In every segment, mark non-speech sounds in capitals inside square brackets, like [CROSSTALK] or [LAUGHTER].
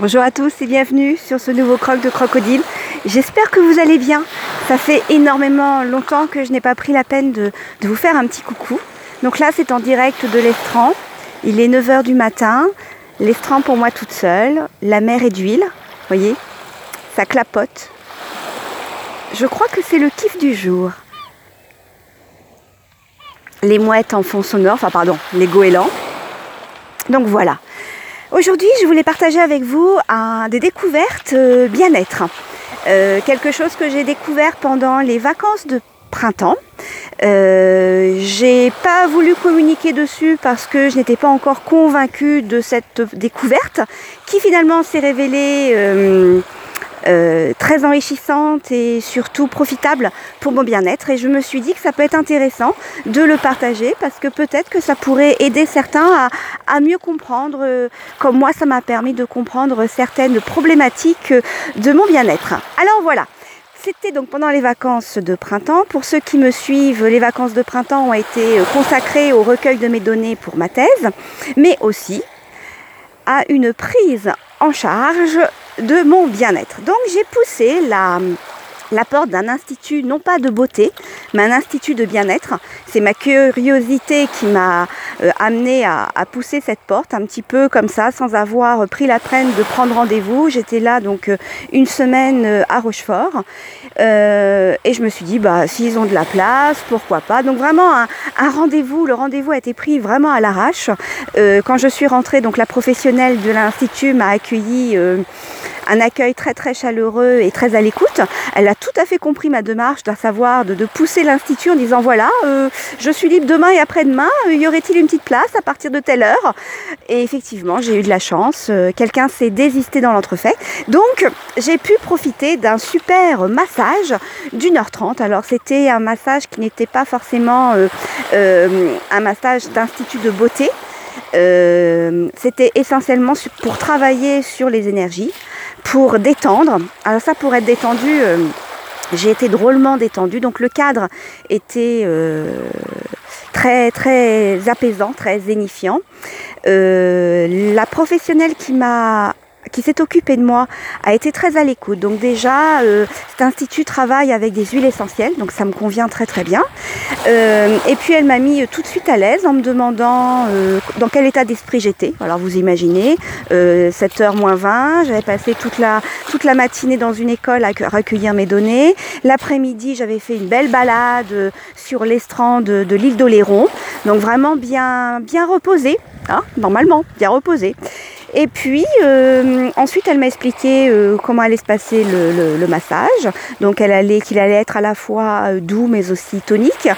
Bonjour à tous et bienvenue sur ce nouveau croc de crocodile. J'espère que vous allez bien. Ça fait énormément longtemps que je n'ai pas pris la peine de, vous faire un petit coucou. Donc là, c'est en direct de l'Estran. Il est 9h du matin. L'Estran pour moi toute seule. La mer est d'huile. Voyez Ça clapote. Je crois que c'est le kiff du jour. Les mouettes en fond sonore, enfin pardon, les goélands. Donc voilà. Aujourd'hui, je voulais partager avec vous des découvertes euh, bien-être. Euh, quelque chose que j'ai découvert pendant les vacances de printemps. Euh, j'ai pas voulu communiquer dessus parce que je n'étais pas encore convaincue de cette découverte qui finalement s'est révélée euh, très enrichissante et surtout profitable pour mon bien-être. Et je me suis dit que ça peut être intéressant de le partager parce que peut-être que ça pourrait aider certains à, mieux comprendre, euh, comme moi ça m'a permis de comprendre certaines problématiques de mon bien-être. Alors voilà. C'était donc pendant les vacances de printemps. Pour ceux qui me suivent, les vacances de printemps ont été consacrées au recueil de mes données pour ma thèse, mais aussi à une prise en charge de mon bien-être. Donc j'ai poussé la, la porte d'un institut, non pas de beauté, mais un institut de bien-être. C'est ma curiosité qui m'a euh, amené à, pousser cette porte un petit peu comme ça, sans avoir pris la peine de prendre rendez-vous. J'étais là donc euh, une semaine euh, à Rochefort et je me suis dit bah s'ils ont de la place, pourquoi pas. Donc vraiment un, rendez-vous. Le rendez-vous a été pris vraiment à l'arrache. quand je suis rentrée, donc la professionnelle de l'institut m'a accueilli un accueil très très chaleureux et très à l'écoute. Tout à fait compris ma démarche, doit savoir de, pousser l'institut en disant voilà, euh, je suis libre demain et après-demain, euh, y aurait-il une petite place à partir de telle heure? Et effectivement, j'ai eu de la chance, euh, quelqu'un s'est désisté dans l'entrefait. Donc, j'ai pu profiter d'un super massage d'une heure trente. Alors, c'était un massage qui n'était pas forcément un massage d'institut de beauté. c'était essentiellement pour travailler sur les énergies, pour détendre. Alors ça, pour être détendu, j'ai été drôlement détendue. Donc le cadre était euh, très très apaisant, très zénifiant. Euh, la professionnelle qui m'a qui s'est occupé de moi a été très à l'écoute. Donc déjà, euh, cet institut travaille avec des huiles essentielles, donc ça me convient très très bien. Euh, et puis elle m'a mis tout de suite à l'aise en me demandant euh, dans quel état d'esprit j'étais. Alors vous imaginez, 7h moins 20, j'avais passé toute la, toute la matinée dans une école à recueillir mes données. L'après-midi, j'avais fait une belle balade sur l'estran de, de l'île d'Oléron. Donc vraiment bien, bien reposé, hein, normalement, bien reposé. Et puis euh, ensuite, elle m'a expliqué euh, comment allait se passer le, massage. Donc, elle allait qu'il allait être à la fois euh, doux mais aussi tonique.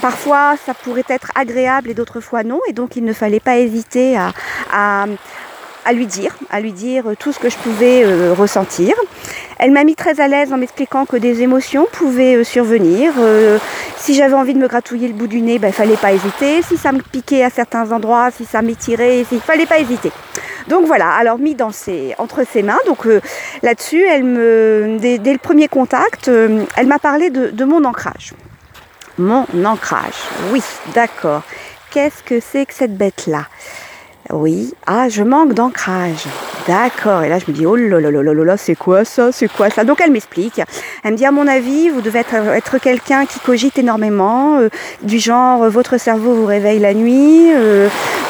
parfois, ça pourrait être agréable et d'autres fois non. Et donc, il ne fallait pas hésiter à, à lui dire, à lui dire tout ce que je pouvais ressentir. Elle m'a mis très à l'aise en m'expliquant que des émotions pouvaient survenir. si j'avais envie de me gratouiller le bout du nez, il ben, ne fallait pas hésiter. Si ça me piquait à certains endroits, si ça m'étirait, il ne fallait pas hésiter. Donc voilà, alors mis dans ses, entre ses mains. Donc euh, là-dessus, elle me, dès, le premier contact, euh, elle m'a parlé de mon ancrage. Mon ancrage, oui, d'accord. Qu'est-ce que c'est que cette bête-là? Oui, ah, je manque d'ancrage. D'accord. Et là, je me dis, oh là là là là là, c'est quoi ça? C'est quoi ça? Donc, elle m'explique. Elle me dit, à mon avis, vous devez être, quelqu'un qui cogite énormément, euh, du genre, votre cerveau vous réveille la nuit,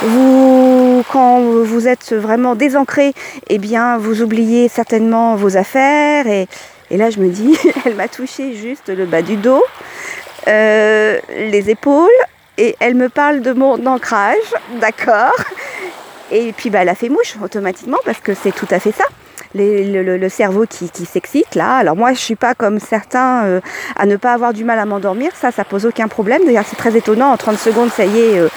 vous quand vous êtes vraiment désancré, eh bien, vous oubliez certainement vos affaires. Et, là, je me dis, [LAUGHS] elle m'a touché juste le bas du dos, euh, les épaules, et elle me parle de mon ancrage, d'accord. Et puis, bah, elle a fait mouche automatiquement parce que c'est tout à fait ça le, cerveau qui, s'excite là. Alors moi je suis pas comme certains euh, à ne pas avoir du mal à m'endormir, ça ça pose aucun problème. D'ailleurs c'est très étonnant, en 30 secondes ça y est, euh,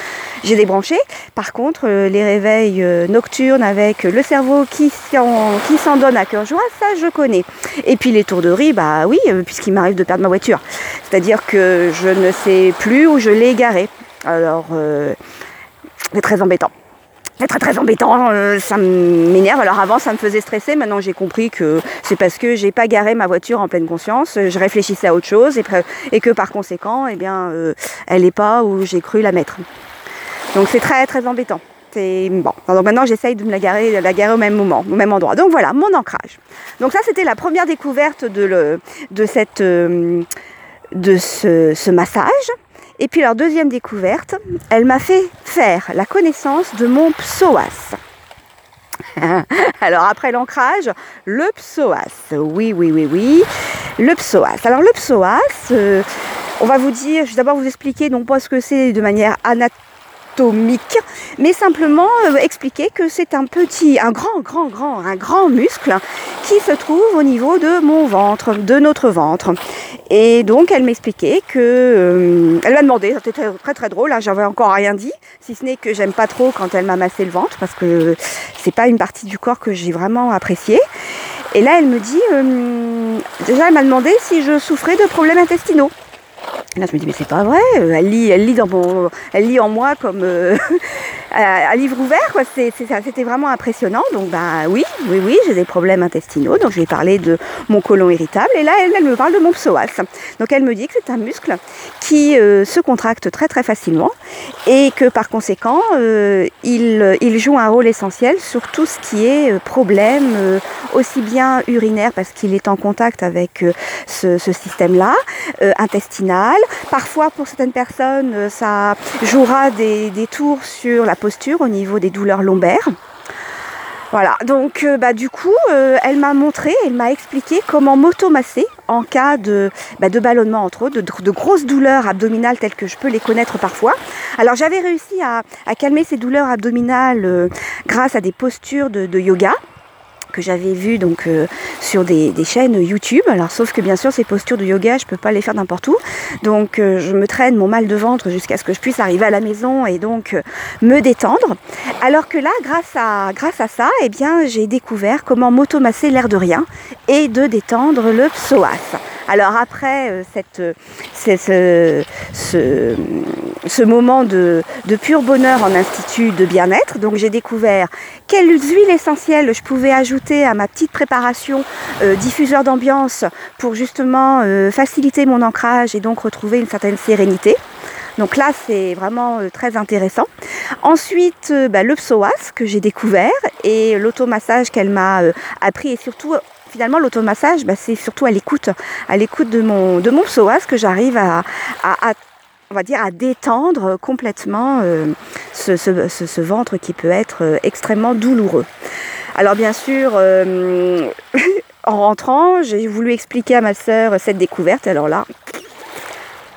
j'ai débranché. Par contre euh, les réveils nocturnes avec le cerveau qui s'en donne à cœur joie, ça je connais. Et puis les tours de riz, bah oui, puisqu'il m'arrive de perdre ma voiture. C'est-à-dire que je ne sais plus où je l'ai garée. Alors c'est très embêtant. C'est très très embêtant, euh, ça m'énerve. Alors avant ça me faisait stresser, maintenant j'ai compris que c'est parce que j'ai pas garé ma voiture en pleine conscience, je réfléchissais à autre chose et, que par conséquent, eh bien, euh, elle n'est pas où j'ai cru la mettre. Donc c'est très très embêtant bon, donc maintenant j'essaye de me la garer, la garer au même moment, au même endroit. Donc voilà, mon ancrage. Donc ça c'était la première découverte de, le, de, cette, euh, de ce, ce massage. Et puis leur deuxième découverte, elle m'a fait faire la connaissance de mon psoas. [LAUGHS] Alors après l'ancrage, le psoas. Oui, oui, oui, oui. Le psoas. Alors le psoas, euh, on va vous dire, je vais d'abord vous expliquer non pas ce que c'est de manière anatomique mais simplement euh, expliquer que c'est un petit, un grand, grand, grand, un grand muscle qui se trouve au niveau de mon ventre, de notre ventre. Et donc elle m'expliquait que, euh, elle m'a demandé, c'était très, très drôle, hein, j'avais encore rien dit, si ce n'est que j'aime pas trop quand elle m'a massé le ventre parce que c'est pas une partie du corps que j'ai vraiment appréciée. Et là elle me dit, euh, déjà elle m'a demandé si je souffrais de problèmes intestinaux. Là, je me dis, mais c'est pas vrai. Euh, elle lit, elle lit, dans mon, elle lit en moi comme [LAUGHS] à, livre ouvert. C'était vraiment impressionnant. Donc, bah oui, oui, oui, j'ai des problèmes intestinaux. Donc, je vais parler de mon côlon irritable. Et là, elle, me parle de mon psoas. Donc, elle me dit que c'est un muscle qui euh, se contracte très, très facilement et que par conséquent, il, il, joue un rôle essentiel sur tout ce qui est problème, aussi bien urinaire parce qu'il est en contact avec ce, ce système-là, intestinal Parfois, pour certaines personnes, euh, ça jouera des, tours sur la au niveau des douleurs lombaires. Voilà, donc euh, bah, du coup, euh, elle m'a montré, elle m'a expliqué comment m'automasser en cas de, bah, de ballonnement entre autres, de, grosses douleurs abdominales telles que je peux les connaître parfois. Alors j'avais réussi à, calmer ces douleurs abdominales grâce à des postures de yoga que j'avais vu donc euh, sur des, chaînes YouTube. Alors sauf que bien sûr ces postures de yoga, je peux pas les faire n'importe où. Donc euh, je me traîne mon mal de ventre jusqu'à ce que je puisse arriver à la maison et donc euh, me détendre. Alors que là, grâce à grâce à ça, eh bien j'ai découvert comment m'automasser l'air de rien et de détendre le psoas. Alors après cette, ce, ce, ce, moment de, pur bonheur en institut de bien-être, donc j'ai découvert quelles huiles essentielles je pouvais ajouter à ma petite préparation euh, diffuseur d'ambiance pour justement euh, faciliter mon ancrage et donc retrouver une certaine sérénité. Donc là, c'est vraiment euh, très intéressant. Ensuite, bah, le psoas que j'ai découvert et l'automassage qu'elle m'a appris et surtout finalement l'automassage, bah, c'est surtout à l'écoute, à l'écoute de mon, de mon psoas que j'arrive à, on va dire, à détendre complètement ce, ventre qui peut être extrêmement douloureux. Alors bien sûr, euh, [LAUGHS] en rentrant, j'ai voulu expliquer à ma sœur cette découverte. Alors là,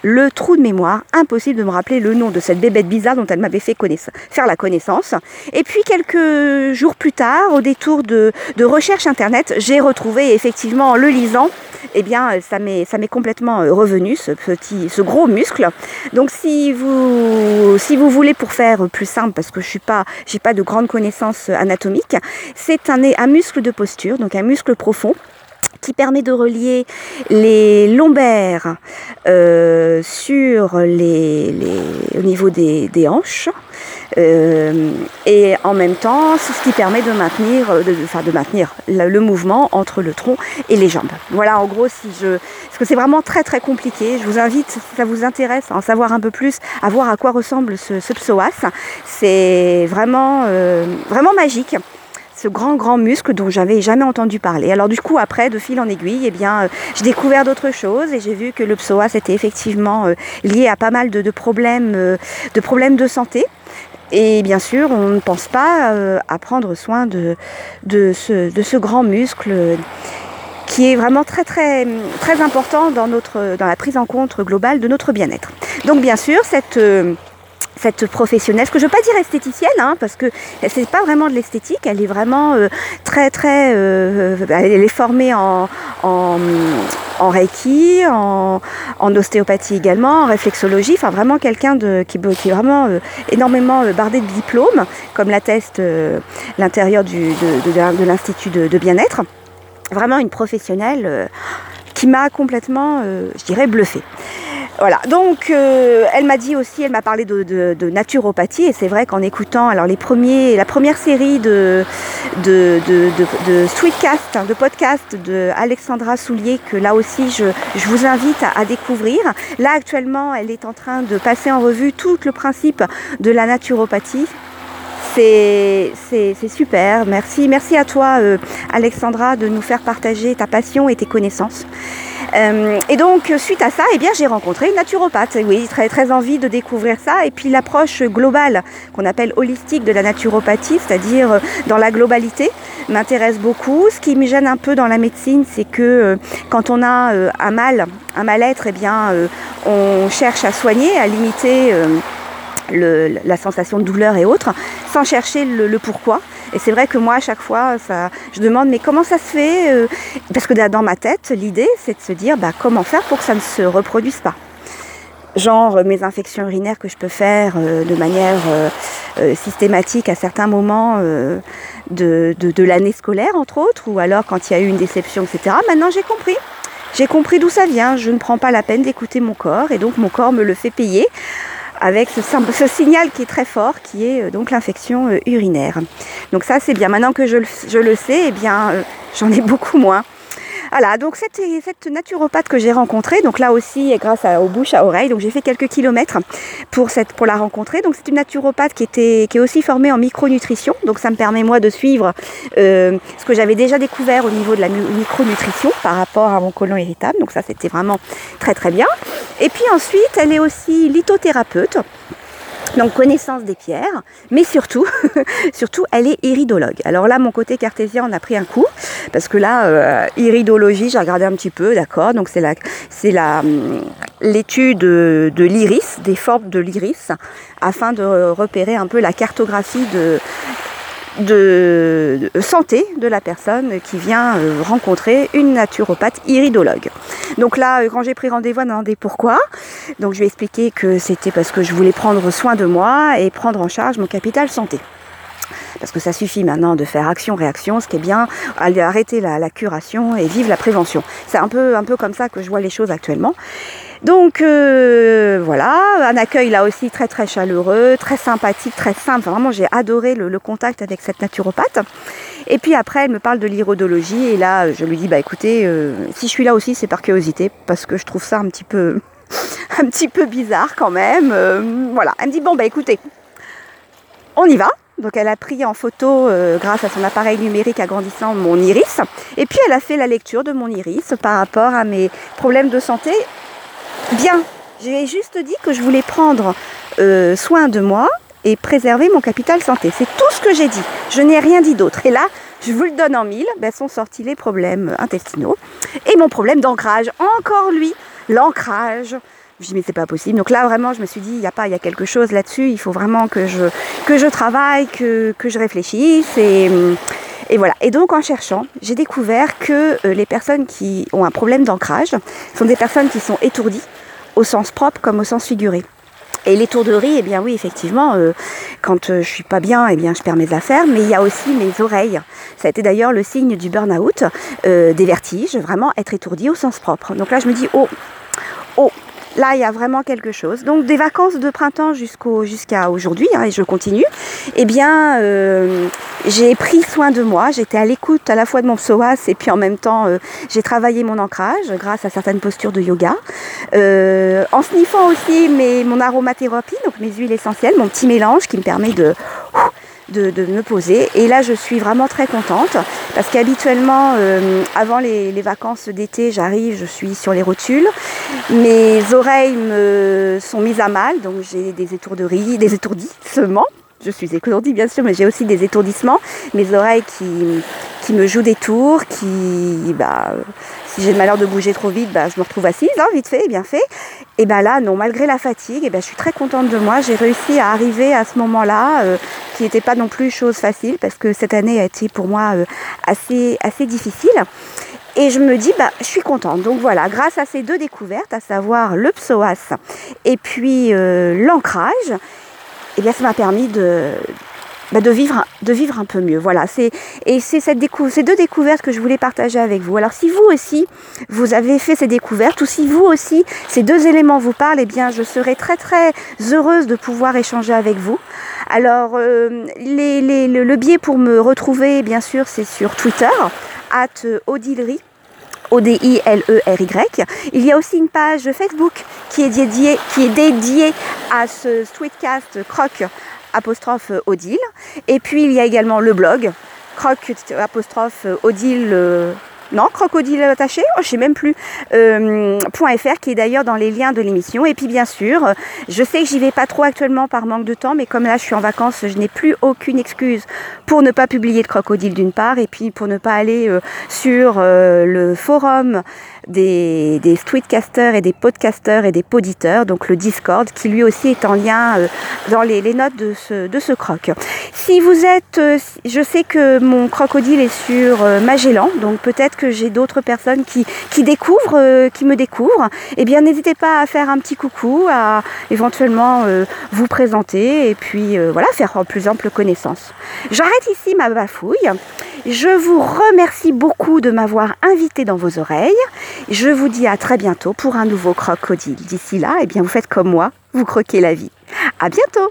le trou de mémoire, impossible de me rappeler le nom de cette bébête bizarre dont elle m'avait fait faire la connaissance. Et puis quelques jours plus tard, au détour de, de recherche internet, j'ai retrouvé effectivement en le lisant eh bien ça m'est complètement euh, revenu ce petit ce gros muscle. Donc si vous si vous voulez pour faire plus simple parce que je suis pas j'ai pas de grandes connaissances anatomiques, c'est un un muscle de posture, donc un muscle profond qui permet de relier les lombaires euh, sur les, au niveau des, des hanches euh, et en même temps c'est ce qui permet de maintenir, de, enfin de maintenir le, mouvement entre le tronc et les jambes. Voilà en gros si je, parce que c'est vraiment très très compliqué. Je vous invite si ça vous intéresse à en savoir un peu plus, à voir à quoi ressemble ce, psoas. C'est vraiment euh, vraiment magique ce grand grand muscle dont j'avais jamais entendu parler. Alors du coup après de fil en aiguille, eh bien euh, j'ai découvert d'autres choses et j'ai vu que le psoas était effectivement euh, lié à pas mal de, problèmes euh, de problèmes de santé. Et bien sûr, on ne pense pas à prendre soin de, de, ce, de ce grand muscle qui est vraiment très très très important dans notre dans la prise en compte globale de notre bien-être. Donc bien sûr, cette cette professionnelle, ce que je veux pas dire esthéticienne, hein, parce que c'est pas vraiment de l'esthétique, elle est vraiment euh, très très, euh, elle est formée en, en, reiki, en, ostéopathie également, en réflexologie, enfin vraiment quelqu'un de qui, est vraiment euh, énormément bardé de diplômes, comme l'atteste l'intérieur de, de, l'institut de bien-être. Vraiment une professionnelle qui m'a complètement, je dirais, bluffée. Voilà, donc euh, elle m'a dit aussi, elle m'a parlé de, naturopathie et c'est vrai qu'en écoutant alors les premiers, la première série de, de, de, Sweetcast, hein, de podcast de Alexandra Soulier que là aussi je, vous invite à, découvrir. Là actuellement elle est en train de passer en revue tout le principe de la naturopathie c'est super. Merci, merci à toi, euh, Alexandra, de nous faire partager ta passion et tes connaissances. Euh, et donc, suite à ça, eh j'ai rencontré une naturopathe. Oui, très, très envie de découvrir ça. Et puis, l'approche globale, qu'on appelle holistique de la naturopathie, c'est-à-dire euh, dans la globalité, m'intéresse beaucoup. Ce qui me gêne un peu dans la médecine, c'est que quand on a un mal, un mal-être, eh on cherche à soigner, à limiter la sensation de douleur et autres, sans chercher le, pourquoi. Et c'est vrai que moi, à chaque fois, je demande, mais comment ça se fait euh, Parce que dans ma tête, l'idée, c'est de se dire, bah, comment faire pour que ça ne se reproduise pas Genre euh, mes infections urinaires que je peux faire euh, de manière systématique à certains moments de l'année scolaire, entre autres, ou alors quand il y a eu une déception, etc. Maintenant, j'ai compris. J'ai compris d'où ça vient. Je ne prends pas la peine d'écouter mon corps et donc mon corps me le fait payer avec ce, signal qui est très fort, qui est euh, donc l'infection euh, urinaire. Donc ça c'est bien. Maintenant que je, le sais, eh bien euh, j'en ai beaucoup moins. Voilà, donc cette, naturopathe que j'ai rencontrée, donc là aussi grâce aux bouches à oreilles, donc j'ai fait quelques kilomètres pour, la rencontrer. Donc c'est une naturopathe qui, était, est aussi formée en micronutrition, donc ça me permet moi de suivre euh, ce que j'avais déjà découvert au niveau de la micronutrition par rapport à mon côlon irritable. Donc ça c'était vraiment très très bien. Et puis ensuite, elle est aussi lithothérapeute donc connaissance des pierres, mais surtout, [LAUGHS] surtout, elle est iridologue. Alors là, mon côté cartésien, on a pris un coup, parce que là, euh, iridologie, j'ai regardé un petit peu, d'accord. Donc c'est la, c'est la, hum, l'étude de, de l'iris, des formes de l'iris, afin de repérer un peu la cartographie de de santé de la personne qui vient euh, rencontrer une naturopathe iridologue. Donc là, euh, quand j'ai pris rendez-vous, elle m'a demandé pourquoi. Donc je lui ai expliqué que c'était parce que je voulais prendre soin de moi et prendre en charge mon capital santé parce que ça suffit maintenant de faire action-réaction, ce qui est bien, arrêter la, curation et vivre la prévention. C'est un peu comme ça que je vois les choses actuellement. Donc euh, voilà, un accueil là aussi très très chaleureux, très sympathique, très simple. vraiment j'ai adoré le, contact avec cette naturopathe. Et puis après elle me parle de l'irodologie et là je lui dis bah écoutez, euh, si je suis là aussi c'est par curiosité parce que je trouve ça un petit peu [LAUGHS] un petit peu bizarre quand même. Euh, voilà, elle me dit bon bah écoutez, on y va. Donc elle a pris en photo, grâce à son appareil numérique agrandissant, mon iris. Et puis elle a fait la lecture de mon iris par rapport à mes problèmes de santé Bien, j'ai juste dit que je voulais prendre euh, soin de moi et préserver mon capital santé. C'est tout ce que j'ai dit. Je n'ai rien dit d'autre. Et là, je vous le donne en mille, ben, sont sortis les problèmes intestinaux et mon problème d'ancrage. Encore lui, l'ancrage. Je dis mais c'est pas possible. Donc là vraiment je me suis dit il y a pas il y a quelque chose là-dessus. Il faut vraiment que je que je travaille, que, que je réfléchisse et et voilà. Et donc en cherchant, j'ai découvert que euh, les personnes qui ont un problème d'ancrage sont des personnes qui sont étourdies au sens propre comme au sens figuré. Et l'étourderie, eh bien oui, effectivement, euh, quand euh, je suis pas bien, eh bien je perds mes affaires, mais il y a aussi mes oreilles. Ça a été d'ailleurs le signe du burn-out, des vertiges, vraiment être étourdi au sens propre. Donc là, je me dis, oh, Là, il y a vraiment quelque chose. Donc, des vacances de printemps jusqu'au, jusqu'à aujourd'hui, hein, et je continue, eh bien, euh, j'ai pris soin de moi. J'étais à l'écoute à la fois de mon psoas et puis en même temps, euh, j'ai travaillé mon ancrage grâce à certaines postures de yoga. Euh, en sniffant aussi mes, mon aromathérapie, donc mes huiles essentielles, mon petit mélange qui me permet de de, me poser. Et là, je suis vraiment très contente parce qu'habituellement, euh, avant les, vacances d'été, j'arrive, je suis sur les rotules. Mes oreilles me sont mises à mal, donc j'ai des étourderies, des étourdissements. Je suis étourdie bien sûr, mais j'ai aussi des étourdissements. Mes oreilles qui, qui me jouent des tours, qui, bah, si j'ai le malheur de bouger trop vite, bah, je me retrouve assise, hein, vite fait, bien fait. Et ben là, non, malgré la fatigue, et ben, je suis très contente de moi. J'ai réussi à arriver à ce moment-là, euh, qui n'était pas non plus chose facile, parce que cette année a été pour moi euh, assez, assez difficile. Et je me dis, bah, je suis contente. Donc voilà, grâce à ces deux découvertes, à savoir le psoas et puis euh, l'ancrage, et bien, ça m'a permis de, bah, de, vivre, de vivre un peu mieux. Voilà, c'est, et c'est cette ces deux découvertes que je voulais partager avec vous. Alors si vous aussi, vous avez fait ces découvertes, ou si vous aussi, ces deux éléments vous parlent, eh bien je serai très très heureuse de pouvoir échanger avec vous. Alors euh, les, les, le, biais pour me retrouver, bien sûr, c'est sur Twitter, at Odilry. O-D-I-L-E-R-Y. Il y a aussi une page Facebook qui est dédiée, à ce Sweetcast Croc apostrophe Odile. Et puis il y a également le blog croc apostrophe Odile non, crocodile attaché, oh, je sais même plus, euh, .fr qui est d'ailleurs dans les liens de l'émission. Et puis bien sûr, je sais que j'y vais pas trop actuellement par manque de temps, mais comme là je suis en vacances, je n'ai plus aucune excuse pour ne pas publier de crocodile d'une part, et puis pour ne pas aller euh, sur euh, le forum des, des streetcasters et des podcasters et des poditeurs, donc le Discord, qui lui aussi est en lien dans les, les, notes de ce, de ce croc. Si vous êtes, je sais que mon crocodile est sur Magellan, donc peut-être que j'ai d'autres personnes qui, qui découvrent, euh, qui me découvrent, eh bien n'hésitez pas à faire un petit coucou, à éventuellement euh, vous présenter et puis euh, voilà, faire plus ample connaissance. J'arrête ici ma bafouille. Je vous remercie beaucoup de m'avoir invité dans vos oreilles. Je vous dis à très bientôt pour un nouveau crocodile. D'ici là, eh bien vous faites comme moi, vous croquez la vie. À bientôt